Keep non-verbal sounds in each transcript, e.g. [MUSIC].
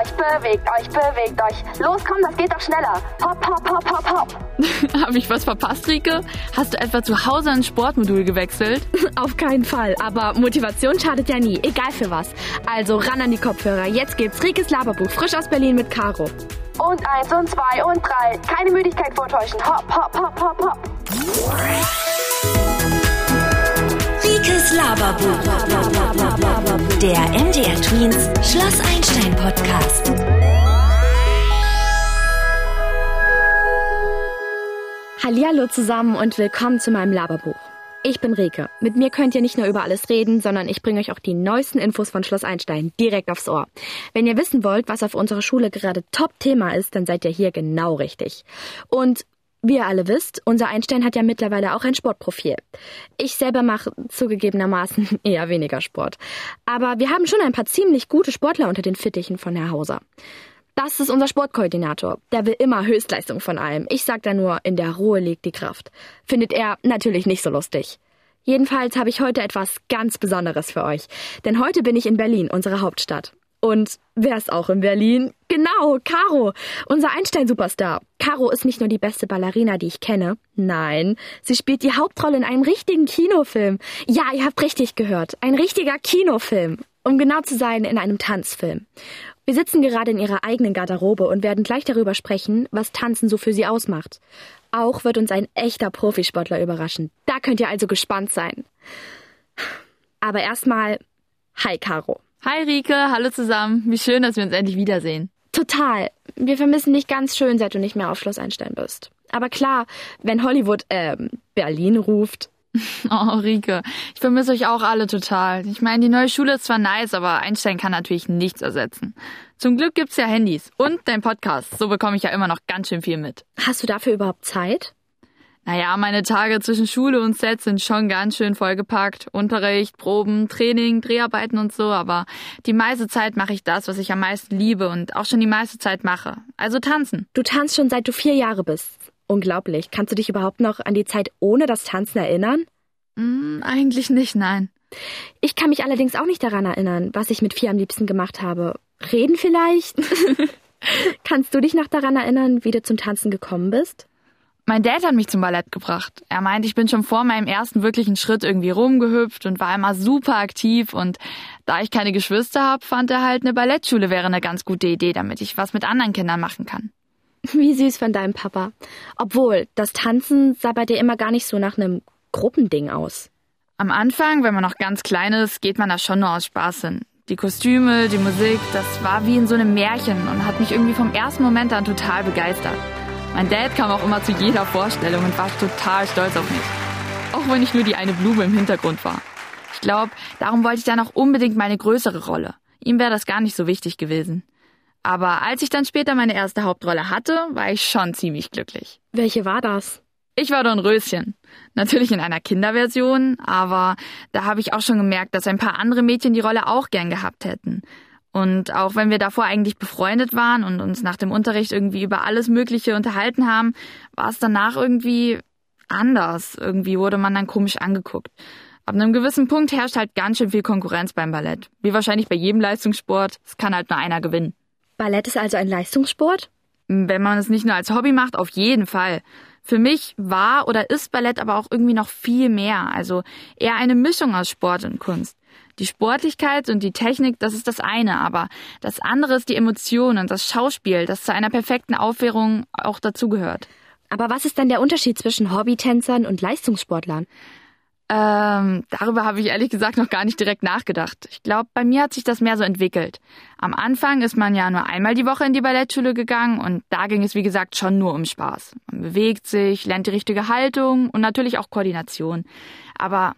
euch, bewegt euch, bewegt euch. Los, komm, das geht doch schneller. Hopp, hopp, hopp, hopp, hopp. [LAUGHS] Habe ich was verpasst, Rike? Hast du etwa zu Hause ein Sportmodul gewechselt? [LAUGHS] Auf keinen Fall, aber Motivation schadet ja nie, egal für was. Also ran an die Kopfhörer. Jetzt gibt's Rikes Laberbuch, frisch aus Berlin mit Caro. Und eins und zwei und drei. Keine Müdigkeit vortäuschen. Hopp, hopp, hopp, hopp, hopp. Rikes Laberbuch. Der MDR Tweens Schloss Einstein Podcast. Hallihallo zusammen und willkommen zu meinem Laberbuch. Ich bin Rike. Mit mir könnt ihr nicht nur über alles reden, sondern ich bringe euch auch die neuesten Infos von Schloss Einstein direkt aufs Ohr. Wenn ihr wissen wollt, was auf unserer Schule gerade Top-Thema ist, dann seid ihr hier genau richtig. Und wie ihr alle wisst, unser Einstein hat ja mittlerweile auch ein Sportprofil. Ich selber mache zugegebenermaßen [LAUGHS] eher weniger Sport. Aber wir haben schon ein paar ziemlich gute Sportler unter den Fittichen von Herr Hauser. Das ist unser Sportkoordinator. Der will immer Höchstleistung von allem. Ich sag da nur, in der Ruhe liegt die Kraft. Findet er natürlich nicht so lustig. Jedenfalls habe ich heute etwas ganz Besonderes für euch. Denn heute bin ich in Berlin, unsere Hauptstadt. Und wer ist auch in Berlin? Genau, Caro, unser Einstein-Superstar. Caro ist nicht nur die beste Ballerina, die ich kenne. Nein, sie spielt die Hauptrolle in einem richtigen Kinofilm. Ja, ihr habt richtig gehört. Ein richtiger Kinofilm. Um genau zu sein, in einem Tanzfilm. Wir sitzen gerade in ihrer eigenen Garderobe und werden gleich darüber sprechen, was Tanzen so für sie ausmacht. Auch wird uns ein echter Profisportler überraschen. Da könnt ihr also gespannt sein. Aber erstmal, hi Caro. Hi Rike, hallo zusammen. Wie schön, dass wir uns endlich wiedersehen. Total. Wir vermissen dich ganz schön, seit du nicht mehr auf Schloss Einstein bist. Aber klar, wenn Hollywood, äh, Berlin ruft. [LAUGHS] Oh, Rike, ich vermisse euch auch alle total. Ich meine, die neue Schule ist zwar nice, aber Einstein kann natürlich nichts ersetzen. Zum Glück gibt's ja Handys und dein Podcast. So bekomme ich ja immer noch ganz schön viel mit. Hast du dafür überhaupt Zeit? Naja, meine Tage zwischen Schule und Set sind schon ganz schön vollgepackt. Unterricht, Proben, Training, Dreharbeiten und so, aber die meiste Zeit mache ich das, was ich am meisten liebe und auch schon die meiste Zeit mache. Also tanzen. Du tanzt schon seit du vier Jahre bist. Unglaublich. Kannst du dich überhaupt noch an die Zeit ohne das Tanzen erinnern? Mm, eigentlich nicht, nein. Ich kann mich allerdings auch nicht daran erinnern, was ich mit vier am liebsten gemacht habe. Reden vielleicht? [LAUGHS] Kannst du dich noch daran erinnern, wie du zum Tanzen gekommen bist? Mein Dad hat mich zum Ballett gebracht. Er meint, ich bin schon vor meinem ersten wirklichen Schritt irgendwie rumgehüpft und war immer super aktiv und da ich keine Geschwister habe, fand er halt eine Ballettschule wäre eine ganz gute Idee, damit ich was mit anderen Kindern machen kann. Wie süß von deinem Papa. Obwohl, das Tanzen sah bei dir immer gar nicht so nach einem Gruppending aus. Am Anfang, wenn man noch ganz klein ist, geht man da schon nur aus Spaß hin. Die Kostüme, die Musik, das war wie in so einem Märchen und hat mich irgendwie vom ersten Moment an total begeistert. Mein Dad kam auch immer zu jeder Vorstellung und war total stolz auf mich. Auch wenn ich nur die eine Blume im Hintergrund war. Ich glaube, darum wollte ich dann auch unbedingt meine größere Rolle. Ihm wäre das gar nicht so wichtig gewesen. Aber als ich dann später meine erste Hauptrolle hatte, war ich schon ziemlich glücklich. Welche war das? Ich war Dornröschen. Natürlich in einer Kinderversion, aber da habe ich auch schon gemerkt, dass ein paar andere Mädchen die Rolle auch gern gehabt hätten. Und auch wenn wir davor eigentlich befreundet waren und uns nach dem Unterricht irgendwie über alles Mögliche unterhalten haben, war es danach irgendwie anders. Irgendwie wurde man dann komisch angeguckt. Ab einem gewissen Punkt herrscht halt ganz schön viel Konkurrenz beim Ballett. Wie wahrscheinlich bei jedem Leistungssport. Es kann halt nur einer gewinnen. Ballett ist also ein Leistungssport? Wenn man es nicht nur als Hobby macht, auf jeden Fall. Für mich war oder ist Ballett aber auch irgendwie noch viel mehr. Also eher eine Mischung aus Sport und Kunst. Die Sportlichkeit und die Technik, das ist das eine, aber das andere ist die Emotion und das Schauspiel, das zu einer perfekten Aufführung auch dazugehört. Aber was ist dann der Unterschied zwischen Hobbytänzern und Leistungssportlern? Ähm, darüber habe ich ehrlich gesagt noch gar nicht direkt nachgedacht. Ich glaube, bei mir hat sich das mehr so entwickelt. Am Anfang ist man ja nur einmal die Woche in die Ballettschule gegangen und da ging es wie gesagt schon nur um Spaß. Man bewegt sich, lernt die richtige Haltung und natürlich auch Koordination. Aber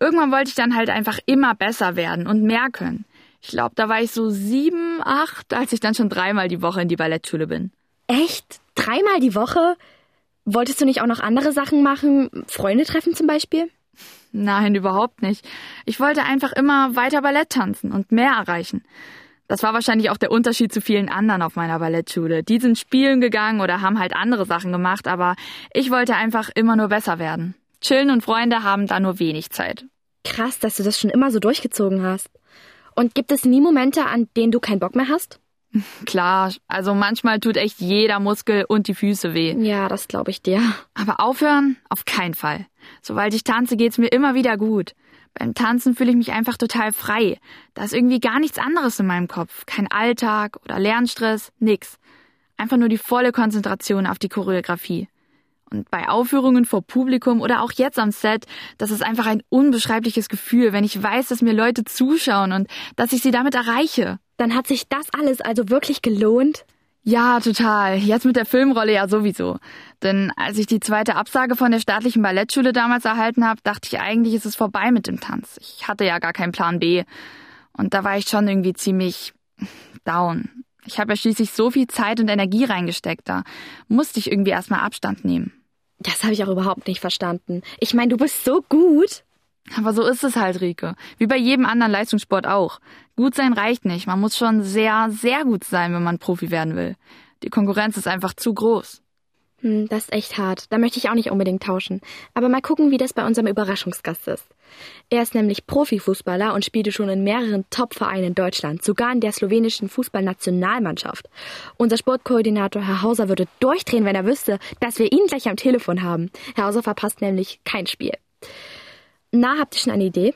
irgendwann wollte ich dann halt einfach immer besser werden und mehr können. Ich glaube, da war ich so sieben, acht, als ich dann schon dreimal die Woche in die Ballettschule bin. Echt? Dreimal die Woche? Wolltest du nicht auch noch andere Sachen machen? Freunde treffen zum Beispiel? Nein, überhaupt nicht. Ich wollte einfach immer weiter Ballett tanzen und mehr erreichen. Das war wahrscheinlich auch der Unterschied zu vielen anderen auf meiner Ballettschule. Die sind spielen gegangen oder haben halt andere Sachen gemacht, aber ich wollte einfach immer nur besser werden. Chillen und Freunde haben da nur wenig Zeit. Krass, dass du das schon immer so durchgezogen hast. Und gibt es nie Momente, an denen du keinen Bock mehr hast? [LAUGHS] Klar, also manchmal tut echt jeder Muskel und die Füße weh. Ja, das glaube ich dir. Aber aufhören? Auf keinen Fall. Sobald ich tanze, geht's mir immer wieder gut. Beim Tanzen fühle ich mich einfach total frei. Da ist irgendwie gar nichts anderes in meinem Kopf. Kein Alltag oder Lernstress, nix. Einfach nur die volle Konzentration auf die Choreografie. Und bei Aufführungen vor Publikum oder auch jetzt am Set, das ist einfach ein unbeschreibliches Gefühl, wenn ich weiß, dass mir Leute zuschauen und dass ich sie damit erreiche. Dann hat sich das alles also wirklich gelohnt? Ja, total. Jetzt mit der Filmrolle ja sowieso. Denn als ich die zweite Absage von der staatlichen Ballettschule damals erhalten habe, dachte ich eigentlich, ist es vorbei mit dem Tanz. Ich hatte ja gar keinen Plan B. Und da war ich schon irgendwie ziemlich down. Ich habe ja schließlich so viel Zeit und Energie reingesteckt, da musste ich irgendwie erstmal Abstand nehmen. Das habe ich auch überhaupt nicht verstanden. Ich meine, du bist so gut. Aber so ist es halt, Rike. Wie bei jedem anderen Leistungssport auch. Gut sein reicht nicht. Man muss schon sehr, sehr gut sein, wenn man Profi werden will. Die Konkurrenz ist einfach zu groß. Hm, das ist echt hart. Da möchte ich auch nicht unbedingt tauschen. Aber mal gucken, wie das bei unserem Überraschungsgast ist. Er ist nämlich Profifußballer und spielte schon in mehreren Top-Vereinen in Deutschland, sogar in der slowenischen Fußballnationalmannschaft. Unser Sportkoordinator Herr Hauser würde durchdrehen, wenn er wüsste, dass wir ihn gleich am Telefon haben. Herr Hauser verpasst nämlich kein Spiel. Na, habt ihr schon eine Idee?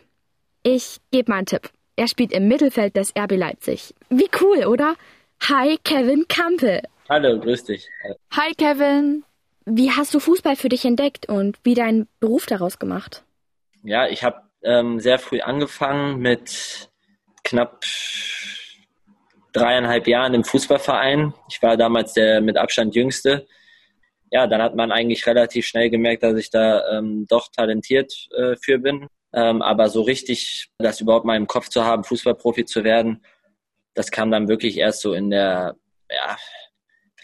Ich gebe mal einen Tipp. Er spielt im Mittelfeld des RB Leipzig. Wie cool, oder? Hi, Kevin Kampel. Hallo, grüß dich. Hi, Kevin. Wie hast du Fußball für dich entdeckt und wie deinen Beruf daraus gemacht? Ja, ich habe ähm, sehr früh angefangen mit knapp dreieinhalb Jahren im Fußballverein. Ich war damals der mit Abstand jüngste ja, dann hat man eigentlich relativ schnell gemerkt, dass ich da ähm, doch talentiert äh, für bin. Ähm, aber so richtig, das überhaupt mal im Kopf zu haben, Fußballprofi zu werden, das kam dann wirklich erst so in der, ja,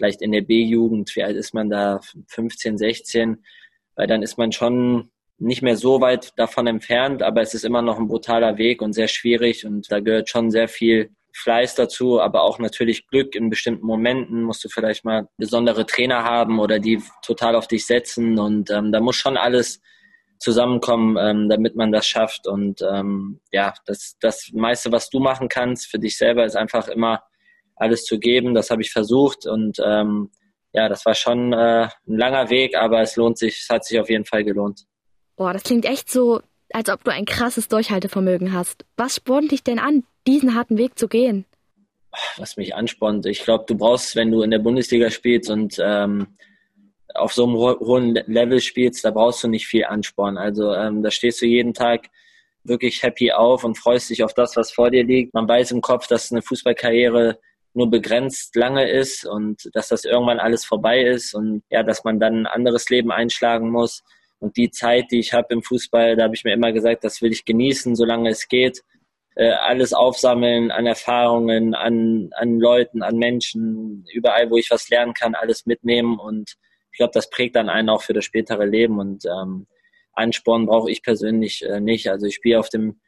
vielleicht in der B-Jugend. Wie alt ist man da? 15, 16. Weil dann ist man schon nicht mehr so weit davon entfernt, aber es ist immer noch ein brutaler Weg und sehr schwierig und da gehört schon sehr viel Fleiß dazu, aber auch natürlich Glück in bestimmten Momenten. Musst du vielleicht mal besondere Trainer haben oder die total auf dich setzen. Und ähm, da muss schon alles zusammenkommen, ähm, damit man das schafft. Und ähm, ja, das, das meiste, was du machen kannst für dich selber, ist einfach immer alles zu geben. Das habe ich versucht und ähm, ja, das war schon äh, ein langer Weg, aber es lohnt sich, es hat sich auf jeden Fall gelohnt. Boah, das klingt echt so, als ob du ein krasses Durchhaltevermögen hast. Was spornt dich denn an, diesen harten Weg zu gehen? Was mich anspornt, ich glaube, du brauchst, wenn du in der Bundesliga spielst und ähm, auf so einem hohen Level spielst, da brauchst du nicht viel Ansporn. Also ähm, da stehst du jeden Tag wirklich happy auf und freust dich auf das, was vor dir liegt. Man weiß im Kopf, dass eine Fußballkarriere nur begrenzt lange ist und dass das irgendwann alles vorbei ist und ja, dass man dann ein anderes Leben einschlagen muss. Und die Zeit, die ich habe im Fußball, da habe ich mir immer gesagt, das will ich genießen, solange es geht. Äh, alles aufsammeln an Erfahrungen, an, an Leuten, an Menschen, überall, wo ich was lernen kann, alles mitnehmen. Und ich glaube, das prägt dann einen auch für das spätere Leben. Und ähm, Ansporn brauche ich persönlich äh, nicht. Also ich spiele auf dem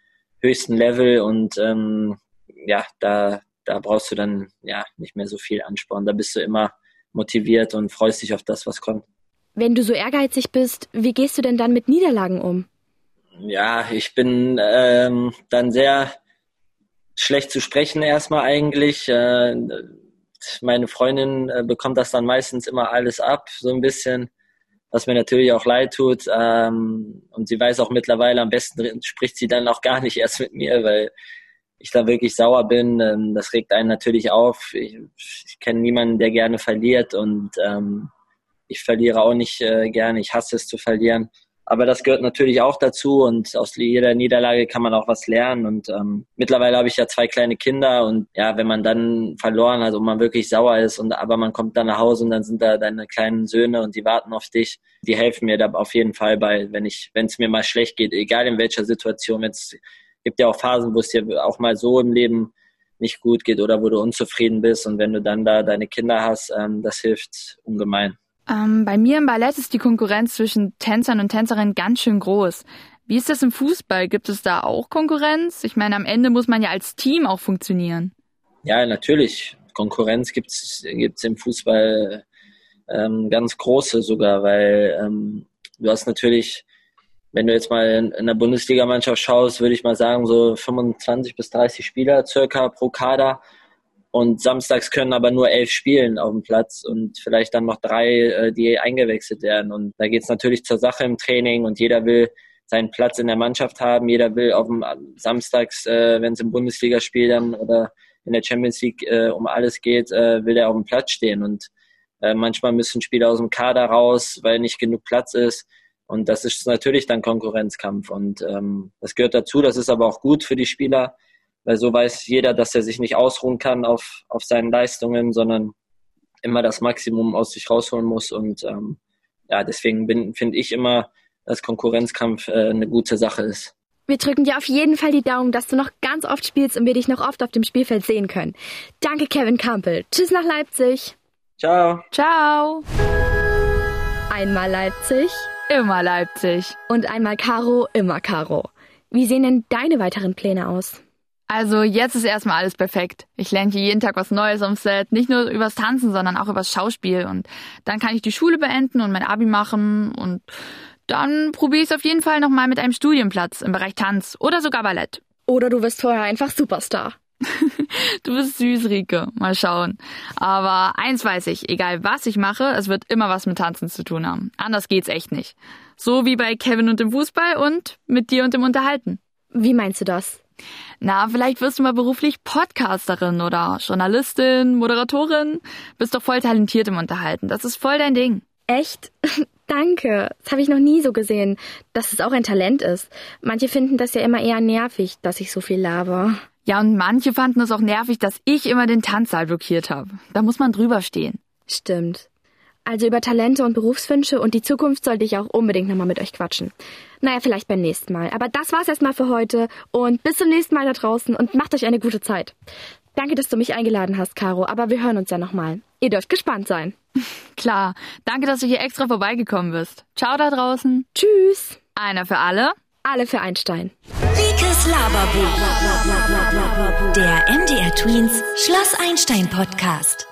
höchsten Level und ähm, ja, da, da brauchst du dann ja nicht mehr so viel Ansporn. Da bist du immer motiviert und freust dich auf das, was kommt. Wenn du so ehrgeizig bist, wie gehst du denn dann mit Niederlagen um? Ja, ich bin ähm, dann sehr schlecht zu sprechen erstmal eigentlich. Äh, meine Freundin äh, bekommt das dann meistens immer alles ab, so ein bisschen, was mir natürlich auch leid tut. Ähm, und sie weiß auch mittlerweile, am besten spricht sie dann auch gar nicht erst mit mir, weil ich da wirklich sauer bin. Ähm, das regt einen natürlich auf. Ich, ich kenne niemanden, der gerne verliert und ähm, ich verliere auch nicht äh, gerne, ich hasse es zu verlieren. Aber das gehört natürlich auch dazu und aus jeder Niederlage kann man auch was lernen. Und ähm, mittlerweile habe ich ja zwei kleine Kinder und ja, wenn man dann verloren hat und man wirklich sauer ist und aber man kommt dann nach Hause und dann sind da deine kleinen Söhne und die warten auf dich, die helfen mir da auf jeden Fall bei, wenn ich, wenn es mir mal schlecht geht, egal in welcher Situation. Es gibt ja auch Phasen, wo es dir auch mal so im Leben nicht gut geht oder wo du unzufrieden bist und wenn du dann da deine Kinder hast, ähm, das hilft ungemein. Ähm, bei mir im Ballett ist die Konkurrenz zwischen Tänzern und Tänzerinnen ganz schön groß. Wie ist das im Fußball? Gibt es da auch Konkurrenz? Ich meine, am Ende muss man ja als Team auch funktionieren. Ja, natürlich. Konkurrenz gibt es im Fußball ähm, ganz große sogar, weil ähm, du hast natürlich, wenn du jetzt mal in, der Bundesligamannschaft schaust, würde ich mal sagen, so 25 bis 30 Spieler circa pro Kader. Und samstags können aber nur elf spielen auf dem Platz und vielleicht dann noch drei, äh, die eingewechselt werden. Und da geht es natürlich zur Sache im Training und jeder will seinen Platz in der Mannschaft haben. Jeder will auf dem Samstags, äh, wenn es im Bundesligaspiel dann oder in der Champions League äh, um alles geht, äh, will er auf dem Platz stehen. Und äh, manchmal müssen Spieler aus dem Kader raus, weil nicht genug Platz ist. Und das ist natürlich dann Konkurrenzkampf. Und ähm, das gehört dazu. Das ist aber auch gut für die Spieler, weil so weiß jeder, dass er sich nicht ausruhen kann auf, auf seinen Leistungen, sondern immer das Maximum aus sich rausholen muss. Und ähm, ja, deswegen finde ich immer, dass Konkurrenzkampf äh, eine gute Sache ist. Wir drücken dir auf jeden Fall die Daumen, dass du noch ganz oft spielst und wir dich noch oft auf dem Spielfeld sehen können. Danke, Kevin Campbell. Tschüss nach Leipzig. Ciao. Ciao. Einmal Leipzig. Immer Leipzig. Und einmal Caro, immer Caro. Wie sehen denn deine weiteren Pläne aus? Also jetzt ist erstmal alles perfekt. Ich lerne hier jeden Tag was Neues am Set. Nicht nur übers Tanzen, sondern auch übers Schauspiel. Und dann kann ich die Schule beenden und mein Abi machen und dann probiere ich es auf jeden Fall nochmal mit einem Studienplatz im Bereich Tanz oder sogar Ballett. Oder du wirst vorher einfach Superstar. [LAUGHS] du bist süß, Rike. Mal schauen. Aber eins weiß ich, egal was ich mache, es wird immer was mit Tanzen zu tun haben. Anders geht's echt nicht. So wie bei Kevin und dem Fußball und mit dir und dem Unterhalten. Wie meinst du das? Na, vielleicht wirst du mal beruflich Podcasterin oder Journalistin, Moderatorin. Bist doch voll talentiert im Unterhalten. Das ist voll dein Ding. Echt? [LAUGHS] Danke. Das habe ich noch nie so gesehen, dass es auch ein Talent ist. Manche finden das ja immer eher nervig, dass ich so viel laber. Ja, und manche fanden es auch nervig, dass ich immer den Tanzsaal blockiert habe. Da muss man drüber stehen. Stimmt. Also über Talente und Berufswünsche und die Zukunft sollte ich auch unbedingt nochmal mit euch quatschen. Naja, vielleicht beim nächsten Mal. Aber das war's erstmal für heute und bis zum nächsten Mal da draußen und macht euch eine gute Zeit. Danke, dass du mich eingeladen hast, Caro, aber wir hören uns ja nochmal. Ihr dürft gespannt sein. [LAUGHS] Klar. Danke, dass du hier extra vorbeigekommen bist. Ciao da draußen. Tschüss. Einer für alle. Alle für Einstein. Rikes Laberbuch. Der MDR Tweens Schloss Einstein Podcast.